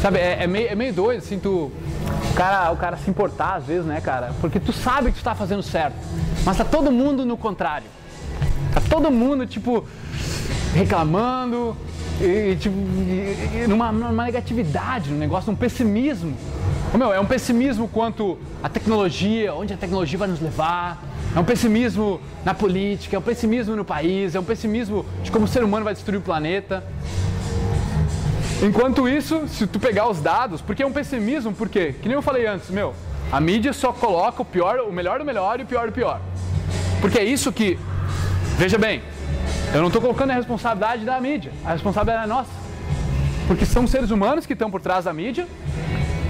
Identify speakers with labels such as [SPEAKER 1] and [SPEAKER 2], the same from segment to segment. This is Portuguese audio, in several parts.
[SPEAKER 1] Sabe, é, é, meio, é meio doido, assim, tu. Cara, o cara se importar às vezes, né, cara? Porque tu sabe que tu tá fazendo certo. Mas tá todo mundo no contrário. Tá todo mundo, tipo, reclamando, e, tipo, e, e numa, numa negatividade, num negócio, num pessimismo. Ô, meu, é um pessimismo quanto à tecnologia, onde a tecnologia vai nos levar. É um pessimismo na política, é um pessimismo no país, é um pessimismo de como o ser humano vai destruir o planeta. Enquanto isso, se tu pegar os dados, porque é um pessimismo, por quê? Que nem eu falei antes, meu, a mídia só coloca o pior, o melhor do melhor e o pior do pior. Porque é isso que, veja bem, eu não estou colocando a responsabilidade da mídia, a responsabilidade é nossa. Porque são seres humanos que estão por trás da mídia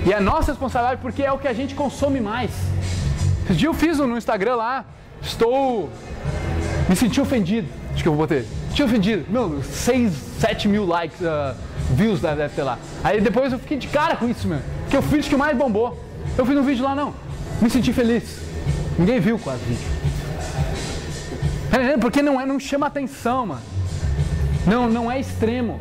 [SPEAKER 1] e é nossa responsabilidade porque é o que a gente consome mais. Esse dia eu fiz no Instagram lá, estou. Me senti ofendido. Acho que eu vou botar. Senti ofendido. Meu, 6, 7 mil likes. Uh, views deve ter lá. Aí depois eu fiquei de cara com isso, meu. Que eu fiz que mais bombou. Eu fiz um vídeo lá, não. Me senti feliz. Ninguém viu quase vídeo. Porque não, é, não chama atenção, mano. Não, não é extremo.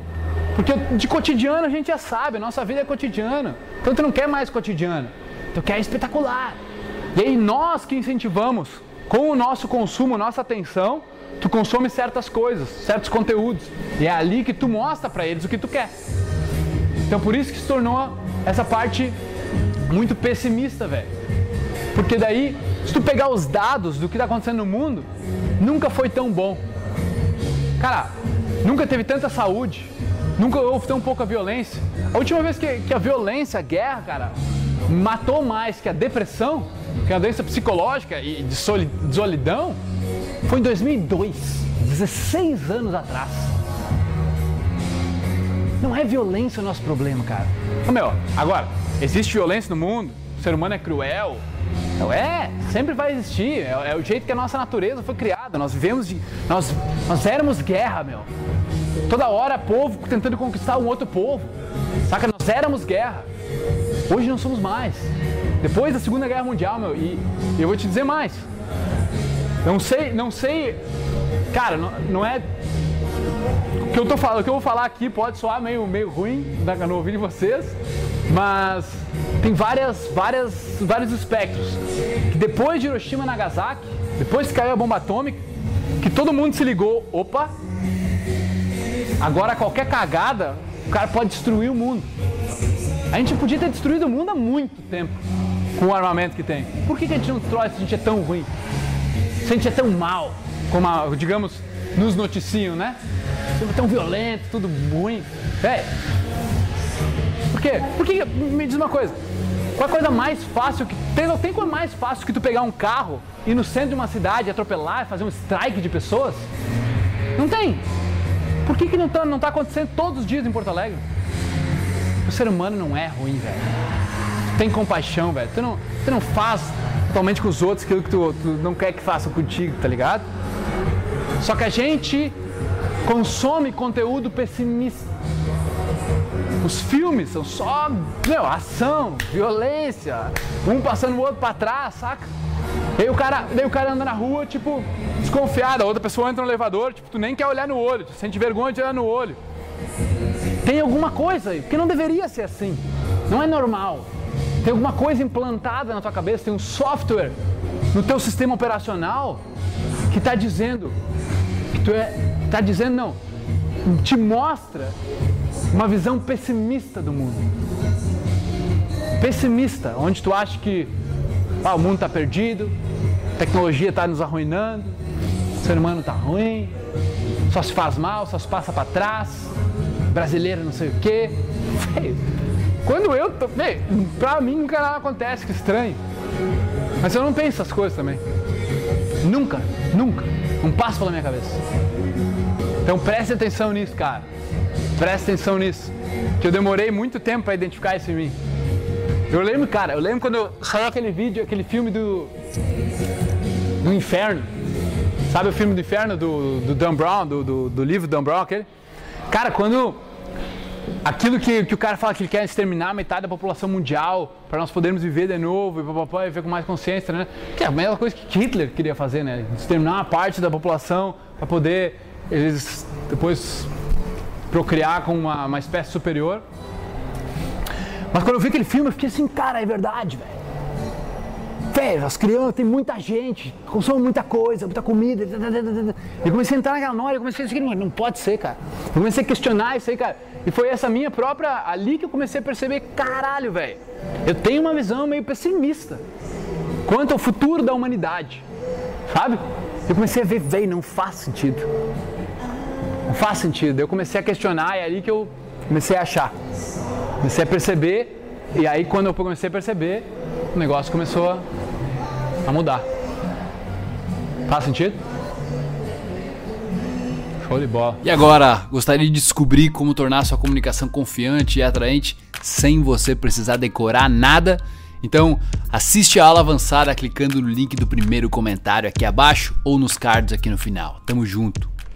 [SPEAKER 1] Porque de cotidiano a gente já sabe, nossa vida é cotidiano. Então tu não quer mais cotidiano. Tu quer espetacular. E aí nós que incentivamos, com o nosso consumo, nossa atenção, tu consome certas coisas, certos conteúdos. E é ali que tu mostra para eles o que tu quer. Então por isso que se tornou essa parte muito pessimista, velho. Porque daí, se tu pegar os dados do que está acontecendo no mundo, nunca foi tão bom. Cara, nunca teve tanta saúde, nunca houve tão pouca violência. A última vez que, que a violência, a guerra, cara, matou mais que a depressão, que é uma doença psicológica e de solidão, foi em 2002, 16 anos atrás. Não é violência o nosso problema, cara. Ô, meu, agora, existe violência no mundo, o ser humano é cruel. Não é, sempre vai existir. É, é, o jeito que a nossa natureza foi criada. Nós vivemos de. Nós, nós éramos guerra, meu. Toda hora povo tentando conquistar um outro povo. Saca? Nós éramos guerra. Hoje não somos mais. Depois da Segunda Guerra Mundial, meu, e eu vou te dizer mais. Não sei, não sei. Cara, não, não é. O que eu tô falando, o que eu vou falar aqui pode soar meio, meio ruim no ouvido de vocês, mas tem várias, várias, vários espectros. Que depois de Hiroshima e Nagasaki, depois que caiu a bomba atômica, que todo mundo se ligou, opa, agora qualquer cagada, o cara pode destruir o mundo. A gente podia ter destruído o mundo há muito tempo com o armamento que tem. Por que, que a gente não destrói se a gente é tão ruim? se a gente é tão mal, como, a, digamos, nos noticiam, né? Sempre tão violento, tudo ruim. É. Por quê? Porque, me diz uma coisa, qual é a coisa mais fácil que. Tem, tem coisa mais fácil que tu pegar um carro e no centro de uma cidade, atropelar, fazer um strike de pessoas? Não tem. Por que, que não está não tá acontecendo todos os dias em Porto Alegre? O ser humano não é ruim, velho. Tem compaixão, velho. Tu não, tu não faz totalmente com os outros aquilo que tu, tu não quer que façam contigo, tá ligado? Só que a gente consome conteúdo pessimista. Os filmes são só meu, ação, violência, um passando o outro para trás, saca? Aí o cara, daí o cara anda na rua, tipo, desconfiado, a outra pessoa entra no elevador, tipo, tu nem quer olhar no olho, tu sente vergonha de olhar no olho. Tem alguma coisa aí, porque não deveria ser assim. Não é normal. Tem alguma coisa implantada na tua cabeça, tem um software no teu sistema operacional que está dizendo que tu é, está dizendo não, te mostra uma visão pessimista do mundo. Pessimista, onde tu acha que ah, o mundo está perdido, a tecnologia está nos arruinando, o ser humano está ruim, só se faz mal, só se passa para trás, brasileiro não sei o quê. Quando eu tô. Bem, pra mim nunca nada acontece, que estranho. Mas eu não penso essas coisas também. Nunca, nunca. Não passa pela minha cabeça. Então preste atenção nisso, cara. Preste atenção nisso. Que eu demorei muito tempo para identificar isso em mim. Eu lembro, cara, eu lembro quando saiu aquele vídeo, aquele filme do. do inferno. Sabe o filme do inferno do, do Dan Brown, do, do, do livro Dan Brown, aquele? Cara, quando aquilo que, que o cara fala que ele quer exterminar metade da população mundial para nós podermos viver de novo e papapá, e viver com mais consciência, né? Que é a mesma coisa que Hitler queria fazer, né? Exterminar uma parte da população para poder eles depois procriar com uma, uma espécie superior. Mas quando eu vi aquele filme, eu fiquei assim, cara, é verdade, velho. Velho, as crianças, tem muita gente, consomem muita coisa, muita comida. E comecei a entrar naquela noia, eu comecei a dizer, não pode ser, cara. Eu comecei a questionar isso aí, cara. E foi essa minha própria, ali que eu comecei a perceber, caralho, velho. Eu tenho uma visão meio pessimista quanto ao futuro da humanidade. Sabe? Eu comecei a ver, velho, não faz sentido. Não faz sentido. Eu comecei a questionar e é ali que eu comecei a achar. Comecei a perceber, e aí quando eu comecei a perceber, o negócio começou a a mudar. Faz sentido? Show de bola.
[SPEAKER 2] E agora, gostaria de descobrir como tornar sua comunicação confiante e atraente sem você precisar decorar nada? Então, assiste a aula avançada clicando no link do primeiro comentário aqui abaixo ou nos cards aqui no final. Tamo junto.